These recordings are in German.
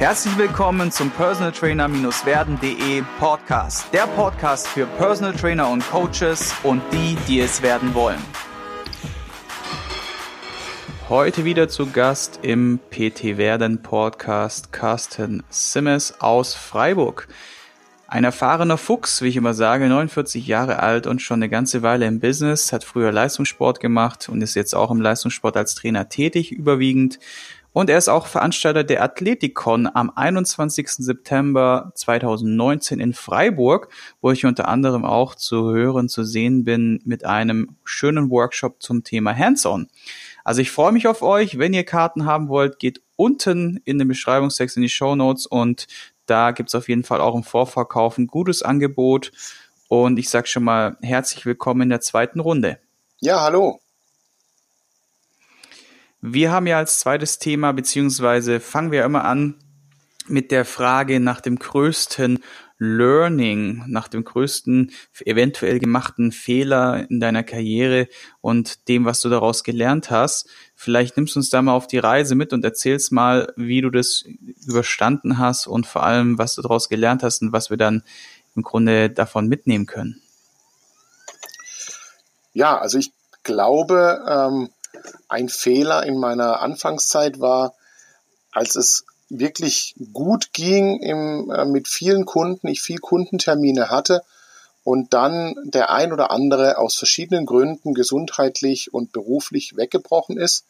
Herzlich willkommen zum Personal Trainer-werden.de Podcast. Der Podcast für Personal Trainer und Coaches und die, die es werden wollen. Heute wieder zu Gast im PT Werden Podcast Carsten Simmes aus Freiburg. Ein erfahrener Fuchs, wie ich immer sage, 49 Jahre alt und schon eine ganze Weile im Business, hat früher Leistungssport gemacht und ist jetzt auch im Leistungssport als Trainer tätig überwiegend. Und er ist auch Veranstalter der Athletikon am 21. September 2019 in Freiburg, wo ich unter anderem auch zu hören, zu sehen bin mit einem schönen Workshop zum Thema Hands-on. Also ich freue mich auf euch. Wenn ihr Karten haben wollt, geht unten in den Beschreibungstext in die Show Notes und da gibt's auf jeden Fall auch im Vorverkauf ein gutes Angebot. Und ich sage schon mal herzlich willkommen in der zweiten Runde. Ja, hallo. Wir haben ja als zweites Thema, beziehungsweise fangen wir immer an mit der Frage nach dem größten Learning, nach dem größten eventuell gemachten Fehler in deiner Karriere und dem, was du daraus gelernt hast. Vielleicht nimmst du uns da mal auf die Reise mit und erzählst mal, wie du das überstanden hast und vor allem, was du daraus gelernt hast und was wir dann im Grunde davon mitnehmen können. Ja, also ich glaube, ähm, ein Fehler in meiner Anfangszeit war, als es wirklich gut ging im, äh, mit vielen Kunden, ich viel Kundentermine hatte und dann der ein oder andere aus verschiedenen Gründen gesundheitlich und beruflich weggebrochen ist,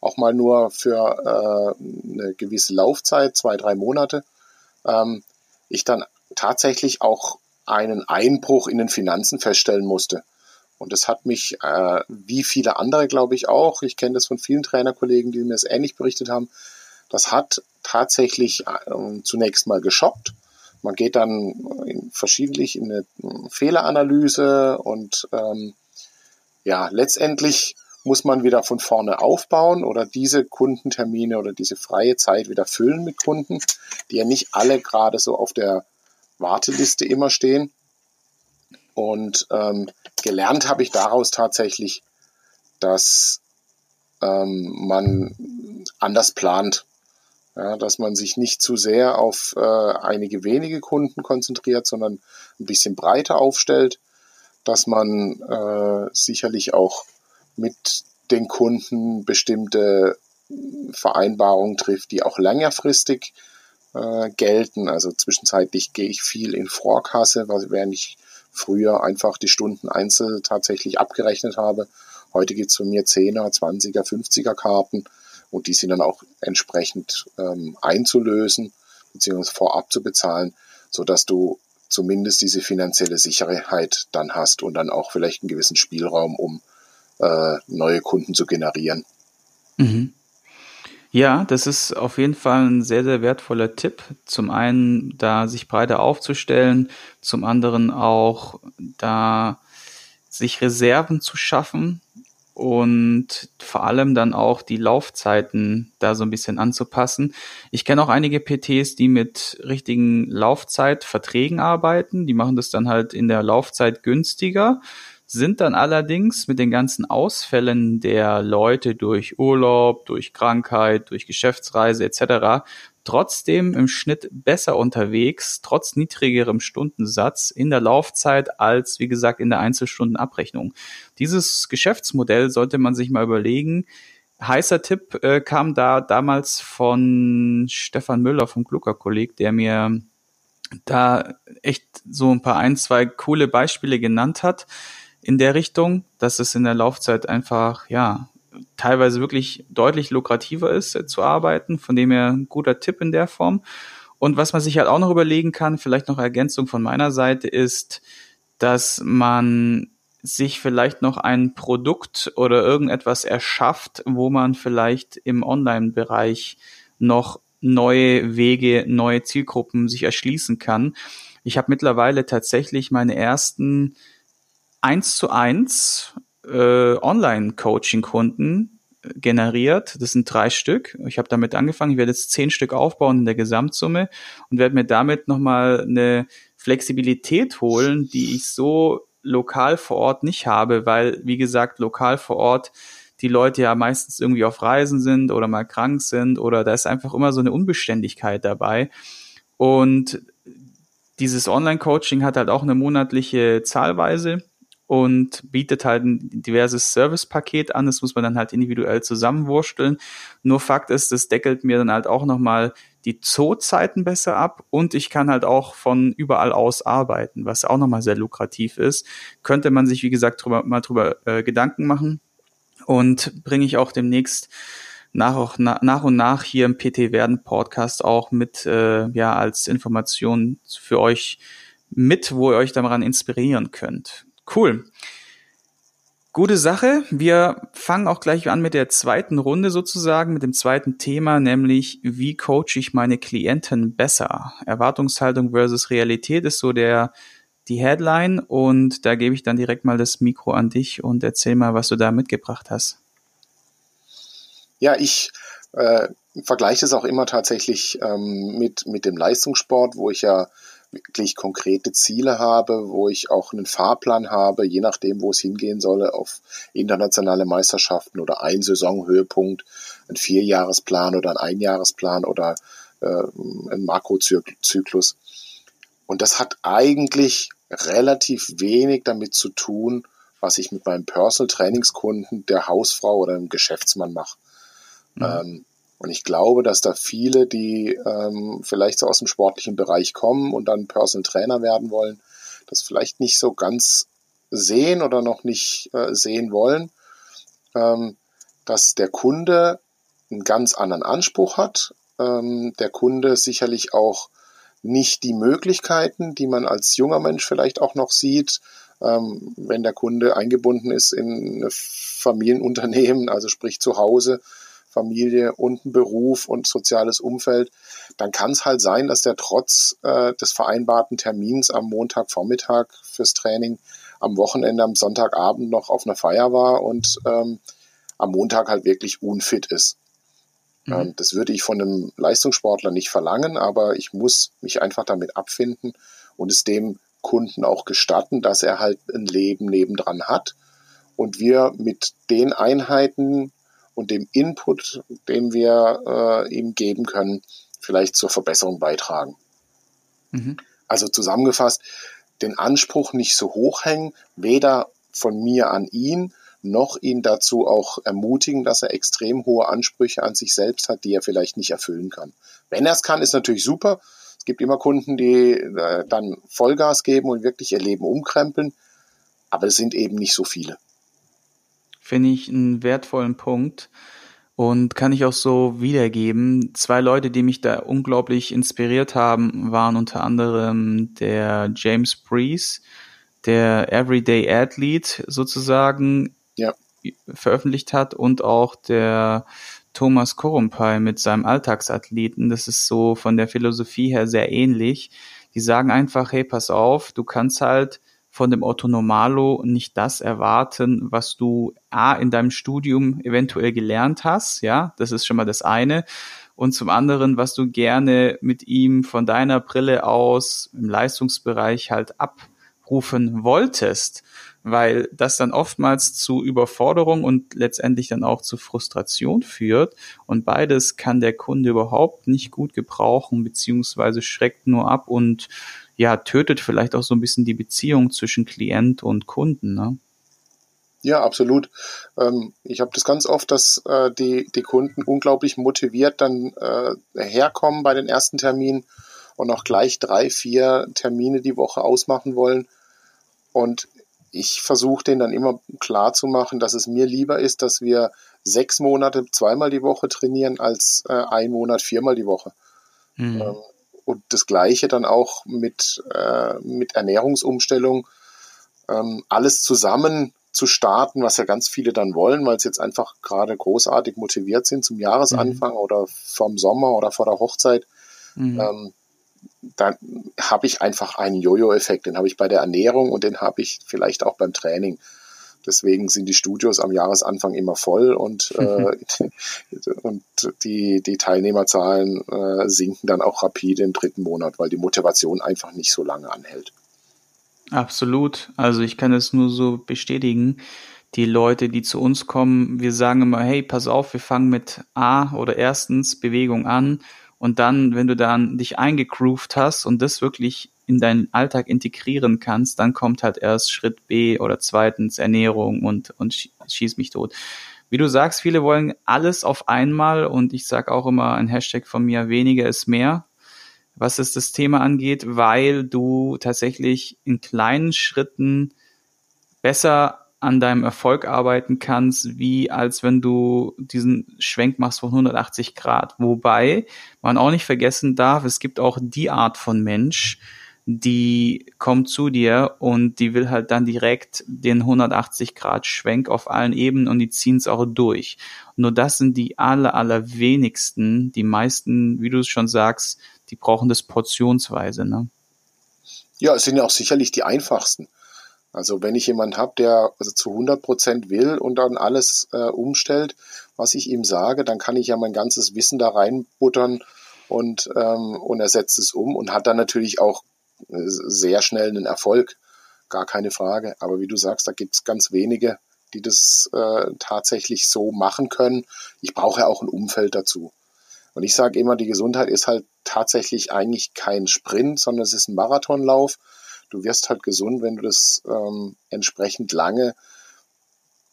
auch mal nur für äh, eine gewisse Laufzeit, zwei, drei Monate, ähm, ich dann tatsächlich auch einen Einbruch in den Finanzen feststellen musste. Und das hat mich, äh, wie viele andere, glaube ich, auch, ich kenne das von vielen Trainerkollegen, die mir es ähnlich berichtet haben, das hat tatsächlich äh, zunächst mal geschockt. Man geht dann in verschiedentlich in eine Fehleranalyse und ähm, ja, letztendlich muss man wieder von vorne aufbauen oder diese Kundentermine oder diese freie Zeit wieder füllen mit Kunden, die ja nicht alle gerade so auf der Warteliste immer stehen. Und ähm, gelernt habe ich daraus tatsächlich, dass ähm, man anders plant. Ja, dass man sich nicht zu sehr auf äh, einige wenige Kunden konzentriert, sondern ein bisschen breiter aufstellt, dass man äh, sicherlich auch mit den Kunden bestimmte Vereinbarungen trifft, die auch längerfristig äh, gelten. Also zwischenzeitlich gehe ich viel in Vorkasse, während ich früher einfach die Stunden einzeln tatsächlich abgerechnet habe. Heute gibt's von mir 10er, 20er, 50er Karten und die sind dann auch entsprechend ähm, einzulösen bzw. vorab zu bezahlen, sodass du zumindest diese finanzielle Sicherheit dann hast und dann auch vielleicht einen gewissen Spielraum, um äh, neue Kunden zu generieren. Mhm. Ja, das ist auf jeden Fall ein sehr, sehr wertvoller Tipp. Zum einen, da sich breiter aufzustellen, zum anderen auch da sich Reserven zu schaffen und vor allem dann auch die Laufzeiten da so ein bisschen anzupassen. Ich kenne auch einige PTs, die mit richtigen Laufzeitverträgen arbeiten. Die machen das dann halt in der Laufzeit günstiger sind dann allerdings mit den ganzen Ausfällen der Leute durch Urlaub, durch Krankheit, durch Geschäftsreise etc. trotzdem im Schnitt besser unterwegs, trotz niedrigerem Stundensatz in der Laufzeit als, wie gesagt, in der Einzelstundenabrechnung. Dieses Geschäftsmodell sollte man sich mal überlegen. Heißer Tipp äh, kam da damals von Stefan Müller vom Glucker-Kolleg, der mir da echt so ein paar ein, zwei coole Beispiele genannt hat in der Richtung, dass es in der Laufzeit einfach, ja, teilweise wirklich deutlich lukrativer ist äh, zu arbeiten. Von dem her ein guter Tipp in der Form. Und was man sich halt auch noch überlegen kann, vielleicht noch Ergänzung von meiner Seite, ist, dass man sich vielleicht noch ein Produkt oder irgendetwas erschafft, wo man vielleicht im Online-Bereich noch neue Wege, neue Zielgruppen sich erschließen kann. Ich habe mittlerweile tatsächlich meine ersten eins zu eins äh, Online-Coaching-Kunden generiert. Das sind drei Stück. Ich habe damit angefangen. Ich werde jetzt zehn Stück aufbauen in der Gesamtsumme und werde mir damit nochmal eine Flexibilität holen, die ich so lokal vor Ort nicht habe, weil, wie gesagt, lokal vor Ort die Leute ja meistens irgendwie auf Reisen sind oder mal krank sind oder da ist einfach immer so eine Unbeständigkeit dabei. Und dieses Online-Coaching hat halt auch eine monatliche Zahlweise und bietet halt ein diverses Service-Paket an. Das muss man dann halt individuell zusammenwursteln. Nur Fakt ist, das deckelt mir dann halt auch nochmal die Zoozeiten besser ab und ich kann halt auch von überall aus arbeiten, was auch nochmal sehr lukrativ ist. Könnte man sich, wie gesagt, drüber, mal drüber äh, Gedanken machen und bringe ich auch demnächst nach, auch, na, nach und nach hier im PT Werden Podcast auch mit, äh, ja, als Information für euch mit, wo ihr euch daran inspirieren könnt. Cool. Gute Sache. Wir fangen auch gleich an mit der zweiten Runde sozusagen, mit dem zweiten Thema, nämlich wie coache ich meine Klienten besser? Erwartungshaltung versus Realität ist so der die Headline und da gebe ich dann direkt mal das Mikro an dich und erzähl mal, was du da mitgebracht hast. Ja, ich äh, vergleiche das auch immer tatsächlich ähm, mit, mit dem Leistungssport, wo ich ja wirklich konkrete Ziele habe, wo ich auch einen Fahrplan habe, je nachdem, wo es hingehen soll, auf internationale Meisterschaften oder ein Saisonhöhepunkt, ein Vierjahresplan oder ein Einjahresplan oder äh, ein Makrozyklus. Und das hat eigentlich relativ wenig damit zu tun, was ich mit meinem Personal Trainingskunden, der Hausfrau oder dem Geschäftsmann mache. Mhm. Ähm, und ich glaube, dass da viele, die ähm, vielleicht so aus dem sportlichen Bereich kommen und dann Personal Trainer werden wollen, das vielleicht nicht so ganz sehen oder noch nicht äh, sehen wollen, ähm, dass der Kunde einen ganz anderen Anspruch hat, ähm, der Kunde sicherlich auch nicht die Möglichkeiten, die man als junger Mensch vielleicht auch noch sieht, ähm, wenn der Kunde eingebunden ist in Familienunternehmen, also sprich zu Hause, Familie und ein Beruf und soziales Umfeld, dann kann es halt sein, dass der trotz äh, des vereinbarten Termins am Montagvormittag fürs Training am Wochenende, am Sonntagabend noch auf einer Feier war und ähm, am Montag halt wirklich unfit ist. Mhm. Ähm, das würde ich von einem Leistungssportler nicht verlangen, aber ich muss mich einfach damit abfinden und es dem Kunden auch gestatten, dass er halt ein Leben nebendran hat und wir mit den Einheiten und dem Input, den wir äh, ihm geben können, vielleicht zur Verbesserung beitragen. Mhm. Also zusammengefasst, den Anspruch nicht so hoch hängen, weder von mir an ihn, noch ihn dazu auch ermutigen, dass er extrem hohe Ansprüche an sich selbst hat, die er vielleicht nicht erfüllen kann. Wenn er es kann, ist natürlich super. Es gibt immer Kunden, die äh, dann Vollgas geben und wirklich ihr Leben umkrempeln, aber es sind eben nicht so viele finde ich einen wertvollen Punkt und kann ich auch so wiedergeben. Zwei Leute, die mich da unglaublich inspiriert haben, waren unter anderem der James Breeze, der Everyday Athlete sozusagen ja. veröffentlicht hat und auch der Thomas Korumpai mit seinem Alltagsathleten. Das ist so von der Philosophie her sehr ähnlich. Die sagen einfach, hey, pass auf, du kannst halt von dem Otto Normalo nicht das erwarten, was du A in deinem Studium eventuell gelernt hast, ja, das ist schon mal das eine. Und zum anderen, was du gerne mit ihm von deiner Brille aus im Leistungsbereich halt abrufen wolltest, weil das dann oftmals zu Überforderung und letztendlich dann auch zu Frustration führt. Und beides kann der Kunde überhaupt nicht gut gebrauchen, beziehungsweise schreckt nur ab und ja, tötet vielleicht auch so ein bisschen die Beziehung zwischen Klient und Kunden, ne? Ja, absolut. Ähm, ich habe das ganz oft, dass äh, die, die Kunden unglaublich motiviert dann äh, herkommen bei den ersten Terminen und auch gleich drei, vier Termine die Woche ausmachen wollen. Und ich versuche denen dann immer klar zu machen, dass es mir lieber ist, dass wir sechs Monate zweimal die Woche trainieren, als äh, ein Monat viermal die Woche. Mhm. Ähm, und das Gleiche dann auch mit, äh, mit Ernährungsumstellung. Ähm, alles zusammen zu starten, was ja ganz viele dann wollen, weil sie jetzt einfach gerade großartig motiviert sind zum Jahresanfang mhm. oder vom Sommer oder vor der Hochzeit. Mhm. Ähm, dann habe ich einfach einen Jojo-Effekt. Den habe ich bei der Ernährung und den habe ich vielleicht auch beim Training. Deswegen sind die Studios am Jahresanfang immer voll und, äh, und die, die Teilnehmerzahlen äh, sinken dann auch rapide im dritten Monat, weil die Motivation einfach nicht so lange anhält. Absolut. Also ich kann es nur so bestätigen. die Leute, die zu uns kommen, wir sagen immer, hey, pass auf, wir fangen mit A oder erstens Bewegung an und dann, wenn du dann dich eingegroovt hast und das wirklich in deinen Alltag integrieren kannst, dann kommt halt erst Schritt B oder zweitens Ernährung und, und schieß mich tot. Wie du sagst, viele wollen alles auf einmal und ich sage auch immer ein Hashtag von mir, weniger ist mehr, was es das Thema angeht, weil du tatsächlich in kleinen Schritten besser an deinem Erfolg arbeiten kannst, wie als wenn du diesen Schwenk machst von 180 Grad. Wobei man auch nicht vergessen darf, es gibt auch die Art von Mensch, die kommt zu dir und die will halt dann direkt den 180 Grad Schwenk auf allen Ebenen und die ziehen es auch durch. Nur das sind die aller, aller wenigsten. Die meisten, wie du es schon sagst, die brauchen das portionsweise, ne? Ja, es sind ja auch sicherlich die einfachsten. Also wenn ich jemanden habe, der also zu 100 Prozent will und dann alles äh, umstellt, was ich ihm sage, dann kann ich ja mein ganzes Wissen da reinbuttern und, ähm, und er setzt es um und hat dann natürlich auch sehr schnell einen Erfolg, gar keine Frage. Aber wie du sagst, da gibt es ganz wenige, die das äh, tatsächlich so machen können. Ich brauche ja auch ein Umfeld dazu. Und ich sage immer, die Gesundheit ist halt tatsächlich eigentlich kein Sprint, sondern es ist ein Marathonlauf du wirst halt gesund, wenn du das ähm, entsprechend lange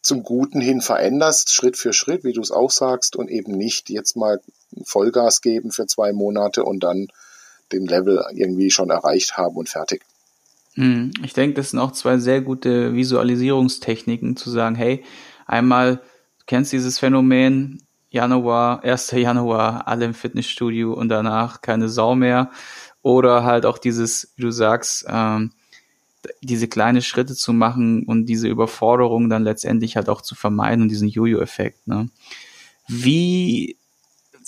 zum Guten hin veränderst, Schritt für Schritt, wie du es auch sagst, und eben nicht jetzt mal Vollgas geben für zwei Monate und dann den Level irgendwie schon erreicht haben und fertig. Hm, ich denke, das sind auch zwei sehr gute Visualisierungstechniken, zu sagen, hey, einmal, du kennst dieses Phänomen, Januar, 1. Januar, alle im Fitnessstudio und danach keine Sau mehr. Oder halt auch dieses, wie du sagst, ähm, diese kleine Schritte zu machen und diese Überforderung dann letztendlich halt auch zu vermeiden und diesen Jojo-Effekt. Ne? Wie,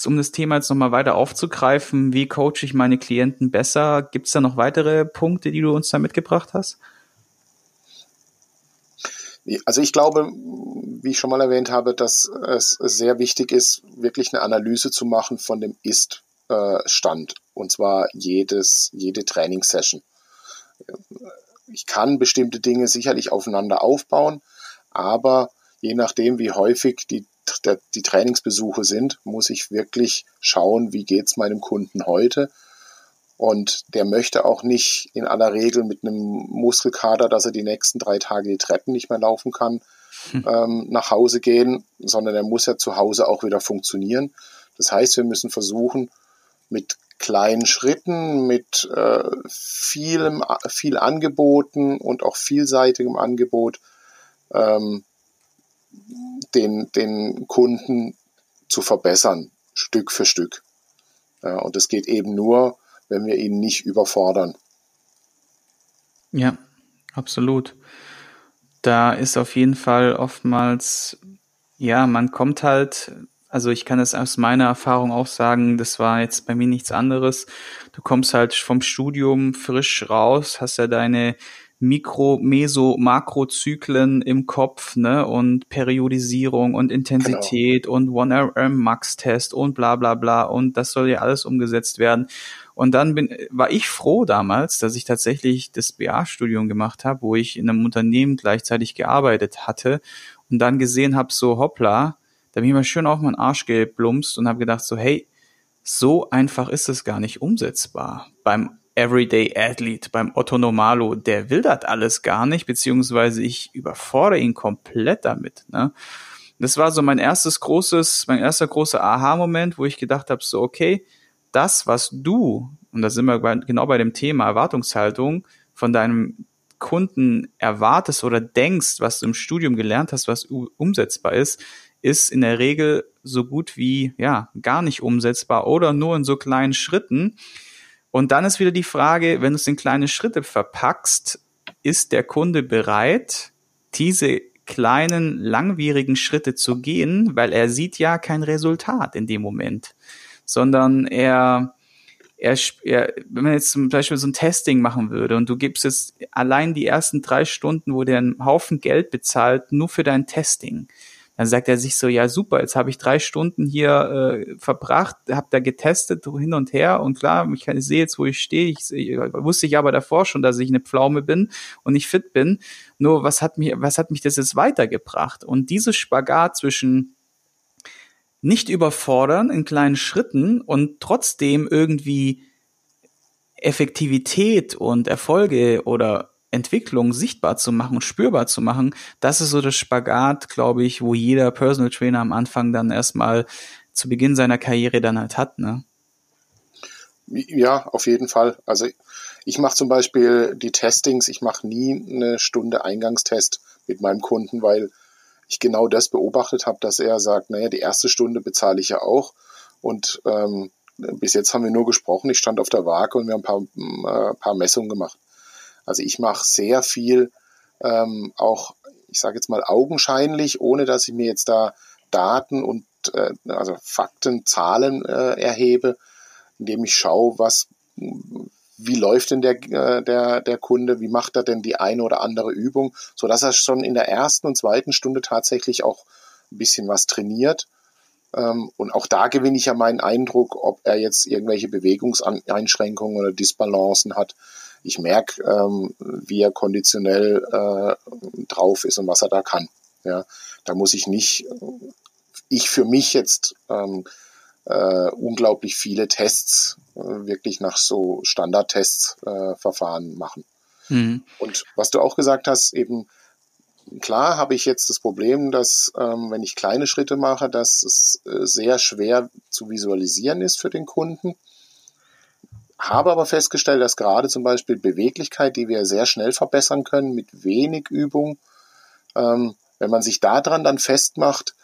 um das Thema jetzt nochmal weiter aufzugreifen, wie coache ich meine Klienten besser? Gibt es da noch weitere Punkte, die du uns da mitgebracht hast? Also ich glaube, wie ich schon mal erwähnt habe, dass es sehr wichtig ist, wirklich eine Analyse zu machen von dem Ist äh, stand. Und zwar jedes, jede Trainingssession. Ich kann bestimmte Dinge sicherlich aufeinander aufbauen, aber je nachdem, wie häufig die, die Trainingsbesuche sind, muss ich wirklich schauen, wie geht es meinem Kunden heute. Und der möchte auch nicht in aller Regel mit einem Muskelkater, dass er die nächsten drei Tage die Treppen nicht mehr laufen kann, hm. ähm, nach Hause gehen, sondern er muss ja zu Hause auch wieder funktionieren. Das heißt, wir müssen versuchen, mit kleinen Schritten, mit äh, vielem, viel Angeboten und auch vielseitigem Angebot ähm, den, den Kunden zu verbessern, Stück für Stück. Ja, und das geht eben nur, wenn wir ihn nicht überfordern. Ja, absolut. Da ist auf jeden Fall oftmals, ja, man kommt halt also ich kann es aus meiner Erfahrung auch sagen, das war jetzt bei mir nichts anderes. Du kommst halt vom Studium frisch raus, hast ja deine Mikro-, Meso-, Makrozyklen im Kopf, ne, und Periodisierung und Intensität genau. und One-RM-Max-Test und bla bla bla und das soll ja alles umgesetzt werden. Und dann bin, war ich froh damals, dass ich tatsächlich das BA-Studium gemacht habe, wo ich in einem Unternehmen gleichzeitig gearbeitet hatte und dann gesehen habe, so hoppla, da bin ich mal schön auf meinen Arsch geblumst und habe gedacht so, hey, so einfach ist es gar nicht umsetzbar. Beim Everyday Athlete, beim Otto Normalo, der will das alles gar nicht, beziehungsweise ich überfordere ihn komplett damit. Ne? Das war so mein erstes großes, mein erster großer Aha-Moment, wo ich gedacht habe, so, okay, das, was du, und da sind wir genau bei dem Thema Erwartungshaltung, von deinem Kunden erwartest oder denkst, was du im Studium gelernt hast, was umsetzbar ist, ist in der Regel so gut wie ja gar nicht umsetzbar oder nur in so kleinen Schritten. Und dann ist wieder die Frage, wenn du es in kleine Schritte verpackst, ist der Kunde bereit, diese kleinen, langwierigen Schritte zu gehen, weil er sieht ja kein Resultat in dem Moment, sondern er, er, er, wenn man jetzt zum Beispiel so ein Testing machen würde und du gibst jetzt allein die ersten drei Stunden, wo der einen Haufen Geld bezahlt, nur für dein Testing, dann sagt er sich so, ja super, jetzt habe ich drei Stunden hier äh, verbracht, habe da getestet hin und her und klar, ich, ich sehe jetzt, wo ich stehe. Ich, ich wusste ich aber davor schon, dass ich eine Pflaume bin und nicht fit bin. Nur was hat mich, was hat mich das jetzt weitergebracht? Und dieses Spagat zwischen nicht überfordern in kleinen Schritten und trotzdem irgendwie Effektivität und Erfolge oder Entwicklung sichtbar zu machen, spürbar zu machen, das ist so das Spagat, glaube ich, wo jeder Personal Trainer am Anfang dann erstmal zu Beginn seiner Karriere dann halt hat, ne? Ja, auf jeden Fall. Also ich mache zum Beispiel die Testings, ich mache nie eine Stunde Eingangstest mit meinem Kunden, weil ich genau das beobachtet habe, dass er sagt, naja, die erste Stunde bezahle ich ja auch und ähm, bis jetzt haben wir nur gesprochen, ich stand auf der Waage und wir haben ein paar, äh, paar Messungen gemacht. Also ich mache sehr viel ähm, auch, ich sage jetzt mal augenscheinlich, ohne dass ich mir jetzt da Daten und äh, also Fakten, Zahlen äh, erhebe, indem ich schaue, was, wie läuft denn der, äh, der, der Kunde, wie macht er denn die eine oder andere Übung, so dass er schon in der ersten und zweiten Stunde tatsächlich auch ein bisschen was trainiert. Ähm, und auch da gewinne ich ja meinen Eindruck, ob er jetzt irgendwelche Bewegungseinschränkungen oder Disbalancen hat ich merke, ähm, wie er konditionell äh, drauf ist und was er da kann. Ja, da muss ich nicht, ich für mich jetzt ähm, äh, unglaublich viele Tests, äh, wirklich nach so Standardtests äh, Verfahren machen. Mhm. Und was du auch gesagt hast, eben klar habe ich jetzt das Problem, dass ähm, wenn ich kleine Schritte mache, dass es äh, sehr schwer zu visualisieren ist für den Kunden habe aber festgestellt, dass gerade zum Beispiel Beweglichkeit, die wir sehr schnell verbessern können mit wenig Übung, ähm, wenn man sich daran dann festmacht,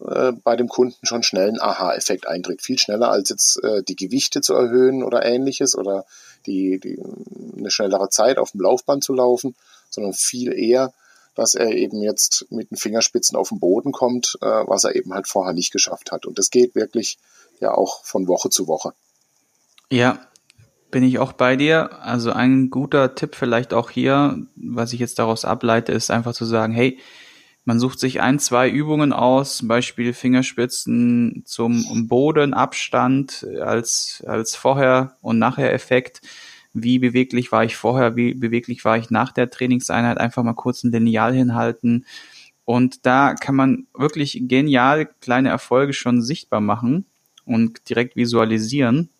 äh, bei dem Kunden schon schnell ein Aha-Effekt eintritt. Viel schneller als jetzt äh, die Gewichte zu erhöhen oder ähnliches oder die, die, eine schnellere Zeit auf dem Laufband zu laufen, sondern viel eher, dass er eben jetzt mit den Fingerspitzen auf den Boden kommt, äh, was er eben halt vorher nicht geschafft hat. Und das geht wirklich ja auch von Woche zu Woche. Ja, bin ich auch bei dir. Also ein guter Tipp vielleicht auch hier, was ich jetzt daraus ableite, ist einfach zu sagen, hey, man sucht sich ein, zwei Übungen aus, zum Beispiel Fingerspitzen zum Bodenabstand als, als Vorher- und Nachher-Effekt. Wie beweglich war ich vorher, wie beweglich war ich nach der Trainingseinheit? Einfach mal kurz ein Lineal hinhalten. Und da kann man wirklich genial kleine Erfolge schon sichtbar machen und direkt visualisieren.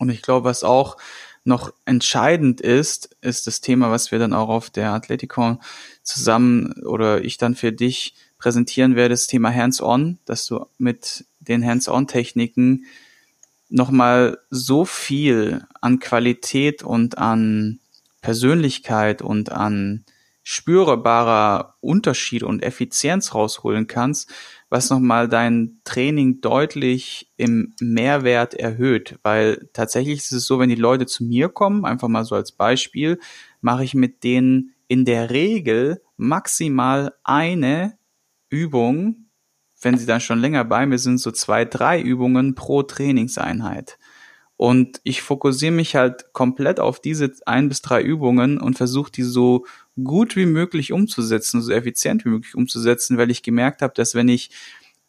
Und ich glaube, was auch noch entscheidend ist, ist das Thema, was wir dann auch auf der Athleticon zusammen oder ich dann für dich präsentieren werde, das Thema Hands-on, dass du mit den Hands-on-Techniken nochmal so viel an Qualität und an Persönlichkeit und an spürbarer Unterschied und Effizienz rausholen kannst, was nochmal dein Training deutlich im Mehrwert erhöht. Weil tatsächlich ist es so, wenn die Leute zu mir kommen, einfach mal so als Beispiel, mache ich mit denen in der Regel maximal eine Übung, wenn sie dann schon länger bei mir sind, so zwei, drei Übungen pro Trainingseinheit. Und ich fokussiere mich halt komplett auf diese ein bis drei Übungen und versuche die so gut wie möglich umzusetzen, so effizient wie möglich umzusetzen, weil ich gemerkt habe, dass wenn ich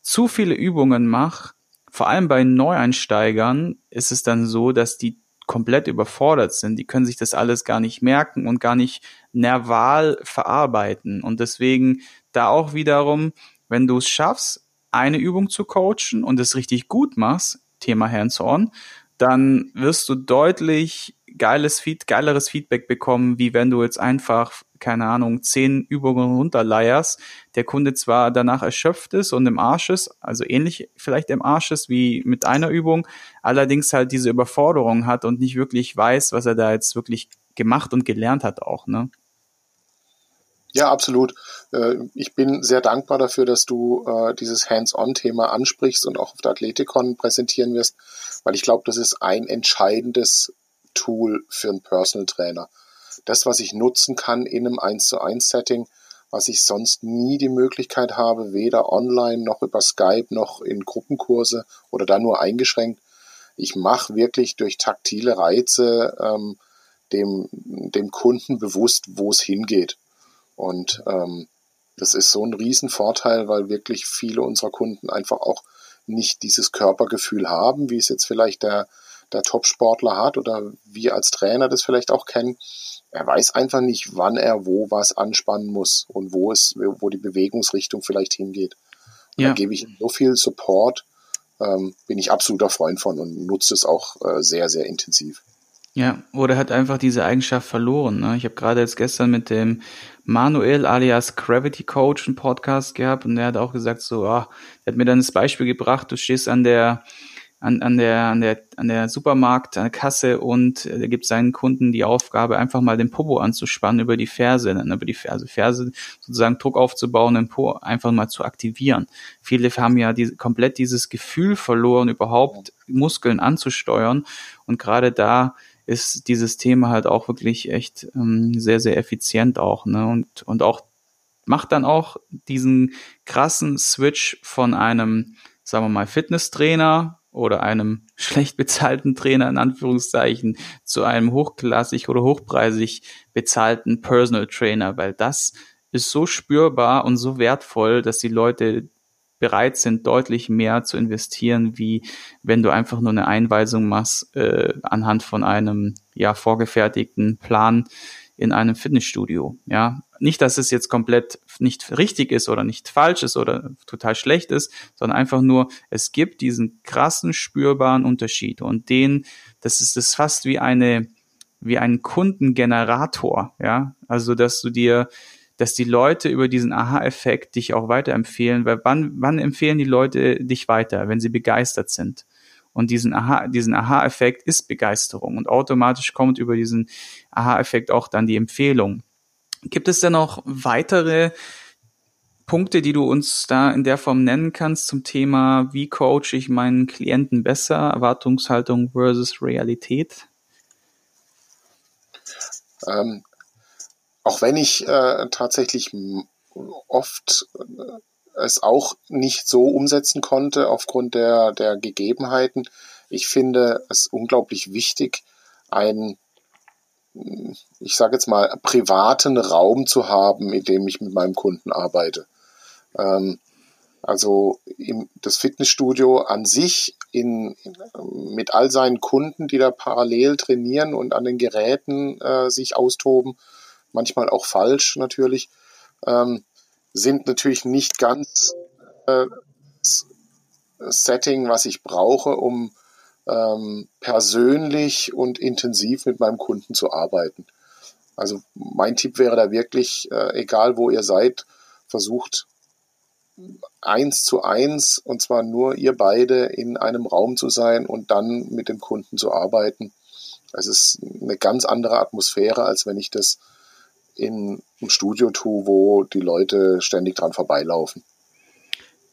zu viele Übungen mache, vor allem bei Neueinsteigern, ist es dann so, dass die komplett überfordert sind. Die können sich das alles gar nicht merken und gar nicht nerval verarbeiten. Und deswegen da auch wiederum, wenn du es schaffst, eine Übung zu coachen und es richtig gut machst, Thema Hands-on, dann wirst du deutlich geiles Feed, geileres Feedback bekommen, wie wenn du jetzt einfach, keine Ahnung, zehn Übungen runterleierst, der Kunde zwar danach erschöpft ist und im Arsch ist, also ähnlich vielleicht im Arsch ist wie mit einer Übung, allerdings halt diese Überforderung hat und nicht wirklich weiß, was er da jetzt wirklich gemacht und gelernt hat auch, ne? Ja, absolut. Äh, ich bin sehr dankbar dafür, dass du äh, dieses Hands-on-Thema ansprichst und auch auf der Athletikon präsentieren wirst, weil ich glaube, das ist ein entscheidendes Tool für einen Personal Trainer. Das, was ich nutzen kann in einem 1 zu 1 Setting, was ich sonst nie die Möglichkeit habe, weder online noch über Skype noch in Gruppenkurse oder da nur eingeschränkt. Ich mache wirklich durch taktile Reize ähm, dem, dem Kunden bewusst, wo es hingeht. Und ähm, das ist so ein Riesenvorteil, weil wirklich viele unserer Kunden einfach auch nicht dieses Körpergefühl haben, wie es jetzt vielleicht der, der Top-Sportler hat oder wir als Trainer das vielleicht auch kennen. Er weiß einfach nicht, wann er wo was anspannen muss und wo es, wo die Bewegungsrichtung vielleicht hingeht. Ja. Da gebe ich so viel Support, ähm, bin ich absoluter Freund von und nutze es auch äh, sehr, sehr intensiv. Ja, oder hat einfach diese Eigenschaft verloren. Ne? Ich habe gerade jetzt gestern mit dem Manuel alias Gravity Coach einen Podcast gehabt und der hat auch gesagt, so, ah, er hat mir dann das Beispiel gebracht, du stehst an der an, an der an der an der Supermarkt an der Kasse und er gibt seinen Kunden die Aufgabe einfach mal den Popo anzuspannen über die Ferse, dann über die Ferse, Ferse sozusagen Druck aufzubauen, den Po einfach mal zu aktivieren. Viele haben ja die, komplett dieses Gefühl verloren, überhaupt Muskeln anzusteuern und gerade da ist dieses Thema halt auch wirklich echt ähm, sehr, sehr effizient auch, ne? Und, und auch macht dann auch diesen krassen Switch von einem, sagen wir mal, Fitnesstrainer oder einem schlecht bezahlten Trainer in Anführungszeichen zu einem hochklassig oder hochpreisig bezahlten Personal Trainer, weil das ist so spürbar und so wertvoll, dass die Leute bereit sind, deutlich mehr zu investieren, wie wenn du einfach nur eine Einweisung machst äh, anhand von einem ja vorgefertigten Plan in einem Fitnessstudio. Ja, nicht, dass es jetzt komplett nicht richtig ist oder nicht falsch ist oder total schlecht ist, sondern einfach nur, es gibt diesen krassen spürbaren Unterschied und den, das ist das fast wie eine wie ein Kundengenerator, ja, also dass du dir dass die Leute über diesen Aha-Effekt dich auch weiterempfehlen, weil wann, wann empfehlen die Leute dich weiter, wenn sie begeistert sind? Und diesen Aha, diesen Aha-Effekt ist Begeisterung und automatisch kommt über diesen Aha-Effekt auch dann die Empfehlung. Gibt es denn noch weitere Punkte, die du uns da in der Form nennen kannst zum Thema, wie coache ich meinen Klienten besser, Erwartungshaltung versus Realität? Ähm, auch wenn ich äh, tatsächlich oft äh, es auch nicht so umsetzen konnte aufgrund der, der Gegebenheiten. Ich finde es unglaublich wichtig, einen, ich sage jetzt mal, privaten Raum zu haben, in dem ich mit meinem Kunden arbeite. Ähm, also im, das Fitnessstudio an sich in, in, mit all seinen Kunden, die da parallel trainieren und an den Geräten äh, sich austoben, manchmal auch falsch natürlich, ähm, sind natürlich nicht ganz äh, Setting, was ich brauche, um ähm, persönlich und intensiv mit meinem Kunden zu arbeiten. Also mein Tipp wäre da wirklich, äh, egal wo ihr seid, versucht eins zu eins und zwar nur ihr beide in einem Raum zu sein und dann mit dem Kunden zu arbeiten. Es ist eine ganz andere Atmosphäre, als wenn ich das in einem Studio tue, wo die Leute ständig dran vorbeilaufen.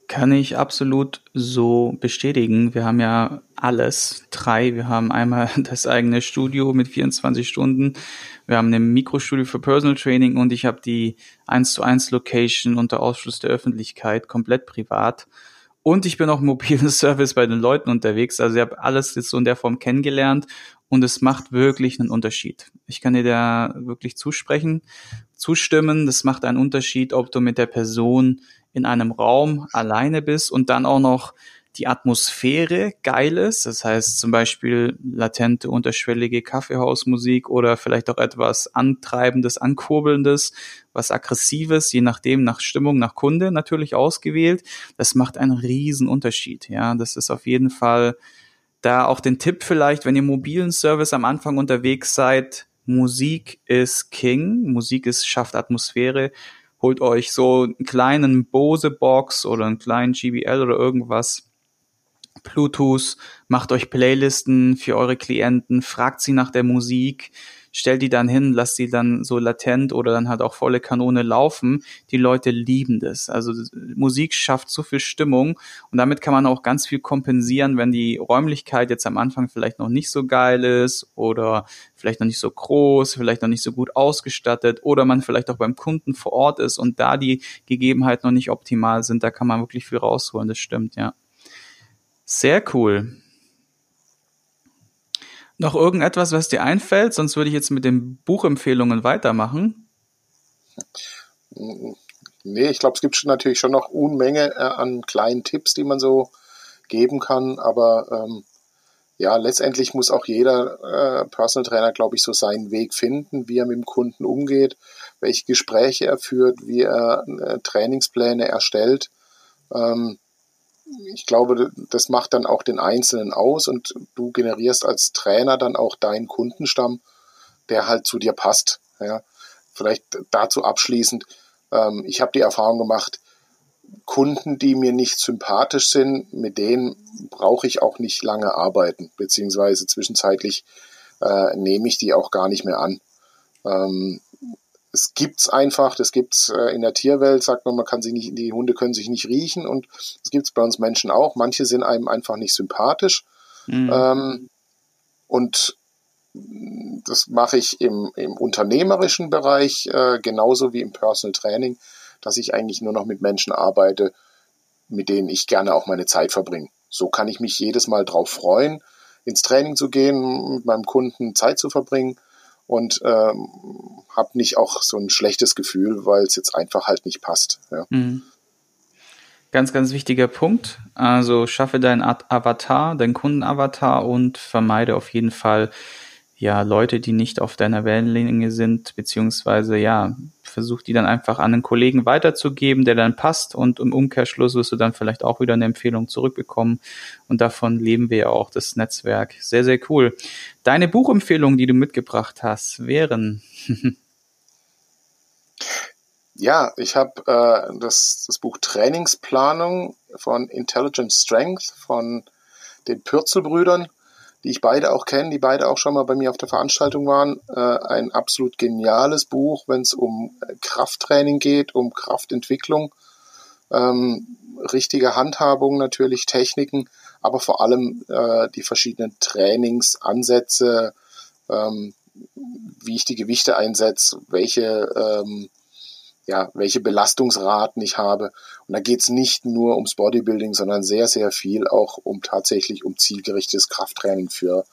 Kann ich absolut so bestätigen. Wir haben ja alles, drei. Wir haben einmal das eigene Studio mit 24 Stunden. Wir haben ein Mikrostudio für Personal Training und ich habe die 1 zu 1 Location unter Ausschluss der Öffentlichkeit, komplett privat. Und ich bin auch im mobilen Service bei den Leuten unterwegs. Also ich habe alles jetzt so in der Form kennengelernt und es macht wirklich einen Unterschied. Ich kann dir da wirklich zusprechen, zustimmen. Das macht einen Unterschied, ob du mit der Person in einem Raum alleine bist und dann auch noch die Atmosphäre geil ist. Das heißt zum Beispiel latente, unterschwellige Kaffeehausmusik oder vielleicht auch etwas Antreibendes, Ankurbelndes, was Aggressives, je nachdem, nach Stimmung, nach Kunde natürlich ausgewählt. Das macht einen riesen Unterschied. Ja, das ist auf jeden Fall da auch den Tipp vielleicht, wenn ihr mobilen Service am Anfang unterwegs seid, Musik ist King, Musik ist, schafft Atmosphäre. Holt euch so einen kleinen Bose-Box oder einen kleinen GBL oder irgendwas. Bluetooth, macht euch Playlisten für eure Klienten, fragt sie nach der Musik, stell die dann hin, lass die dann so latent oder dann halt auch volle Kanone laufen. Die Leute lieben das. Also Musik schafft so viel Stimmung und damit kann man auch ganz viel kompensieren, wenn die Räumlichkeit jetzt am Anfang vielleicht noch nicht so geil ist oder vielleicht noch nicht so groß, vielleicht noch nicht so gut ausgestattet oder man vielleicht auch beim Kunden vor Ort ist und da die Gegebenheiten noch nicht optimal sind. Da kann man wirklich viel rausholen. Das stimmt, ja. Sehr cool. Noch irgendetwas, was dir einfällt? Sonst würde ich jetzt mit den Buchempfehlungen weitermachen. Nee, ich glaube, es gibt natürlich schon noch Unmenge äh, an kleinen Tipps, die man so geben kann, aber ähm, ja, letztendlich muss auch jeder äh, Personal Trainer, glaube ich, so seinen Weg finden, wie er mit dem Kunden umgeht, welche Gespräche er führt, wie er äh, Trainingspläne erstellt. Ähm, ich glaube, das macht dann auch den Einzelnen aus und du generierst als Trainer dann auch deinen Kundenstamm, der halt zu dir passt. Ja. Vielleicht dazu abschließend, ähm, ich habe die Erfahrung gemacht, Kunden, die mir nicht sympathisch sind, mit denen brauche ich auch nicht lange arbeiten, beziehungsweise zwischenzeitlich äh, nehme ich die auch gar nicht mehr an. Ähm, es gibt's einfach, das gibt's äh, in der Tierwelt, sagt man, man kann sie nicht, die Hunde können sich nicht riechen und das gibt's bei uns Menschen auch. Manche sind einem einfach nicht sympathisch. Mhm. Ähm, und das mache ich im, im unternehmerischen Bereich äh, genauso wie im Personal Training dass ich eigentlich nur noch mit Menschen arbeite, mit denen ich gerne auch meine Zeit verbringe. So kann ich mich jedes Mal drauf freuen, ins Training zu gehen, mit meinem Kunden Zeit zu verbringen und ähm, habe nicht auch so ein schlechtes Gefühl, weil es jetzt einfach halt nicht passt. Ja. Mhm. Ganz, ganz wichtiger Punkt. Also schaffe deinen Avatar, deinen Kundenavatar und vermeide auf jeden Fall ja Leute, die nicht auf deiner Wellenlinie sind, beziehungsweise ja, versuch die dann einfach an einen Kollegen weiterzugeben, der dann passt und im Umkehrschluss wirst du dann vielleicht auch wieder eine Empfehlung zurückbekommen und davon leben wir ja auch, das Netzwerk. Sehr, sehr cool. Deine Buchempfehlungen, die du mitgebracht hast, wären? ja, ich habe äh, das, das Buch Trainingsplanung von Intelligent Strength von den Pürzelbrüdern die ich beide auch kenne, die beide auch schon mal bei mir auf der Veranstaltung waren. Äh, ein absolut geniales Buch, wenn es um Krafttraining geht, um Kraftentwicklung, ähm, richtige Handhabung natürlich, Techniken, aber vor allem äh, die verschiedenen Trainingsansätze, ähm, wie ich die Gewichte einsetze, welche ähm, ja, welche Belastungsraten ich habe. Und da geht es nicht nur ums Bodybuilding, sondern sehr, sehr viel auch um tatsächlich um zielgerichtetes Krafttraining für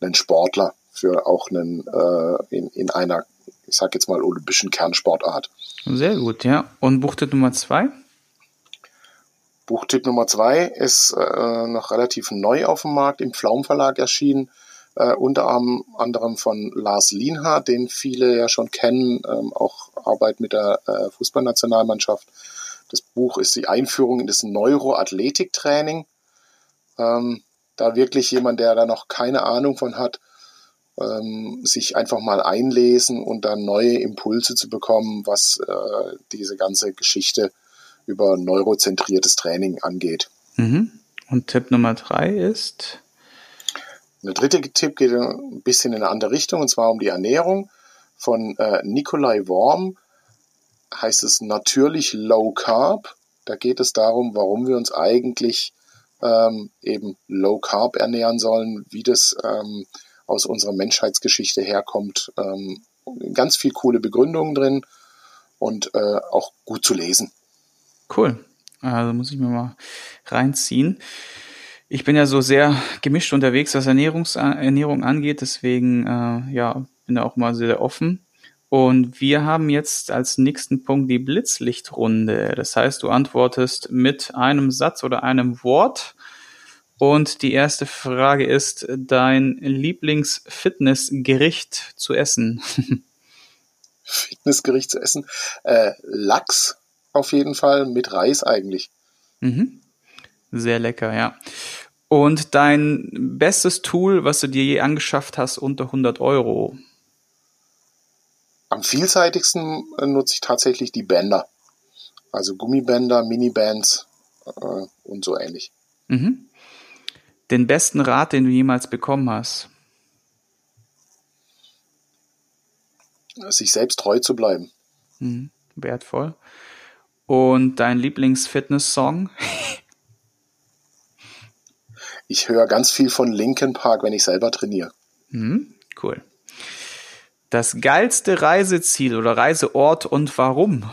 einen Sportler, für auch einen äh, in, in einer, ich sag jetzt mal, olympischen Kernsportart. Sehr gut, ja. Und Buchtipp Nummer zwei? Buchtipp Nummer zwei ist äh, noch relativ neu auf dem Markt, im Pflaum Verlag erschienen äh, unter anderem von Lars Lienhardt, den viele ja schon kennen, ähm, auch Arbeit mit der äh, Fußballnationalmannschaft. Das Buch ist die Einführung in das Neuroathletiktraining. Ähm, da wirklich jemand, der da noch keine Ahnung von hat, ähm, sich einfach mal einlesen und dann neue Impulse zu bekommen, was äh, diese ganze Geschichte über neurozentriertes Training angeht. Mhm. Und Tipp Nummer drei ist? Der dritte Tipp geht ein bisschen in eine andere Richtung, und zwar um die Ernährung. Von äh, Nikolai Worm heißt es natürlich Low Carb. Da geht es darum, warum wir uns eigentlich ähm, eben Low Carb ernähren sollen, wie das ähm, aus unserer Menschheitsgeschichte herkommt. Ähm, ganz viel coole Begründungen drin und äh, auch gut zu lesen. Cool. Also muss ich mir mal reinziehen ich bin ja so sehr gemischt unterwegs, was Ernährungs Ernährung angeht, deswegen äh, ja, bin da auch mal sehr offen. Und wir haben jetzt als nächsten Punkt die Blitzlichtrunde. Das heißt, du antwortest mit einem Satz oder einem Wort. Und die erste Frage ist dein Lieblingsfitnessgericht zu essen. Fitnessgericht zu essen? Äh, Lachs auf jeden Fall mit Reis eigentlich. Mhm. Sehr lecker, ja. Und dein bestes Tool, was du dir je angeschafft hast, unter 100 Euro? Am vielseitigsten äh, nutze ich tatsächlich die Bänder. Also Gummibänder, Minibands äh, und so ähnlich. Mhm. Den besten Rat, den du jemals bekommen hast? Sich selbst treu zu bleiben. Mhm. Wertvoll. Und dein Lieblings-Fitness-Song? ich höre ganz viel von Linkin Park, wenn ich selber trainiere. Mhm, cool. Das geilste Reiseziel oder Reiseort und warum?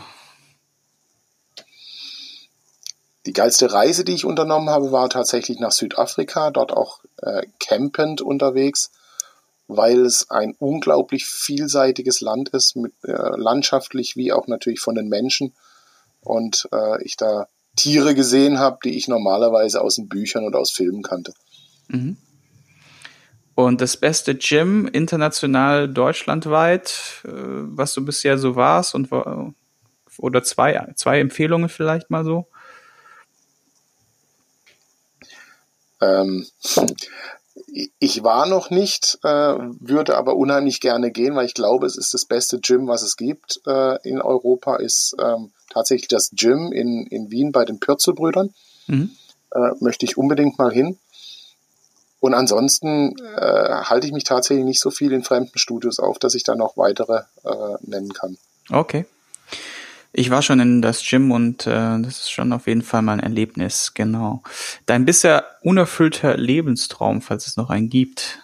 Die geilste Reise, die ich unternommen habe, war tatsächlich nach Südafrika, dort auch äh, campend unterwegs, weil es ein unglaublich vielseitiges Land ist, mit, äh, landschaftlich wie auch natürlich von den Menschen. und äh, ich da Tiere gesehen habe, die ich normalerweise aus den Büchern und aus Filmen kannte. Mhm. Und das beste Gym international deutschlandweit, äh, was du bisher so warst und oder zwei, zwei Empfehlungen vielleicht mal so? Ähm, ich war noch nicht, äh, würde aber unheimlich gerne gehen, weil ich glaube, es ist das beste Gym, was es gibt äh, in Europa, ist ähm, tatsächlich das Gym in, in Wien bei den Pürzelbrüdern. Mhm. Äh, möchte ich unbedingt mal hin. Und ansonsten äh, halte ich mich tatsächlich nicht so viel in fremden Studios auf, dass ich da noch weitere äh, nennen kann. Okay. Ich war schon in das Gym und äh, das ist schon auf jeden Fall mal ein Erlebnis, genau. Dein bisher unerfüllter Lebenstraum, falls es noch einen gibt.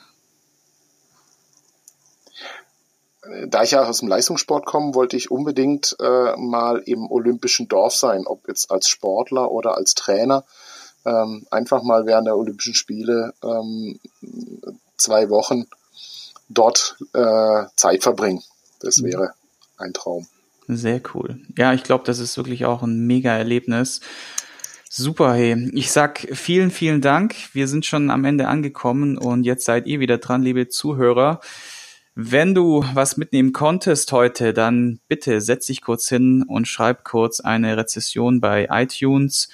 Da ich ja aus dem Leistungssport komme, wollte ich unbedingt äh, mal im olympischen Dorf sein, ob jetzt als Sportler oder als Trainer. Ähm, einfach mal während der Olympischen Spiele ähm, zwei Wochen dort äh, Zeit verbringen. Das mhm. wäre ein Traum. Sehr cool. Ja, ich glaube, das ist wirklich auch ein mega Erlebnis. Super, hey. Ich sag vielen, vielen Dank. Wir sind schon am Ende angekommen und jetzt seid ihr wieder dran, liebe Zuhörer. Wenn du was mitnehmen konntest heute, dann bitte setz dich kurz hin und schreib kurz eine Rezession bei iTunes.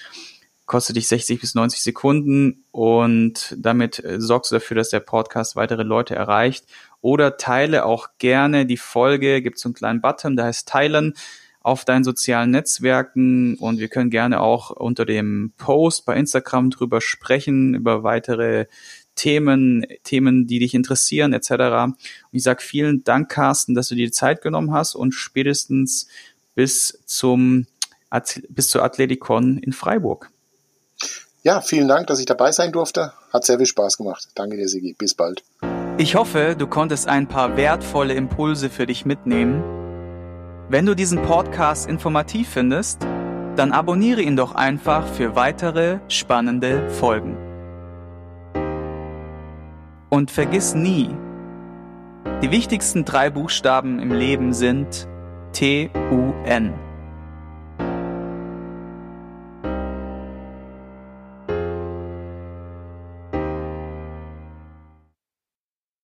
Kostet dich 60 bis 90 Sekunden und damit sorgst du dafür, dass der Podcast weitere Leute erreicht oder teile auch gerne die Folge. Gibt so einen kleinen Button, der heißt Teilen auf deinen sozialen Netzwerken und wir können gerne auch unter dem Post bei Instagram drüber sprechen, über weitere Themen, Themen, die dich interessieren, etc. Und ich sage vielen Dank, Carsten, dass du dir die Zeit genommen hast und spätestens bis zum bis zur Athletikon in Freiburg. Ja, vielen Dank, dass ich dabei sein durfte. Hat sehr viel Spaß gemacht. Danke dir, Sigi. Bis bald. Ich hoffe, du konntest ein paar wertvolle Impulse für dich mitnehmen. Wenn du diesen Podcast informativ findest, dann abonniere ihn doch einfach für weitere spannende Folgen. Und vergiss nie, die wichtigsten drei Buchstaben im Leben sind T-U-N.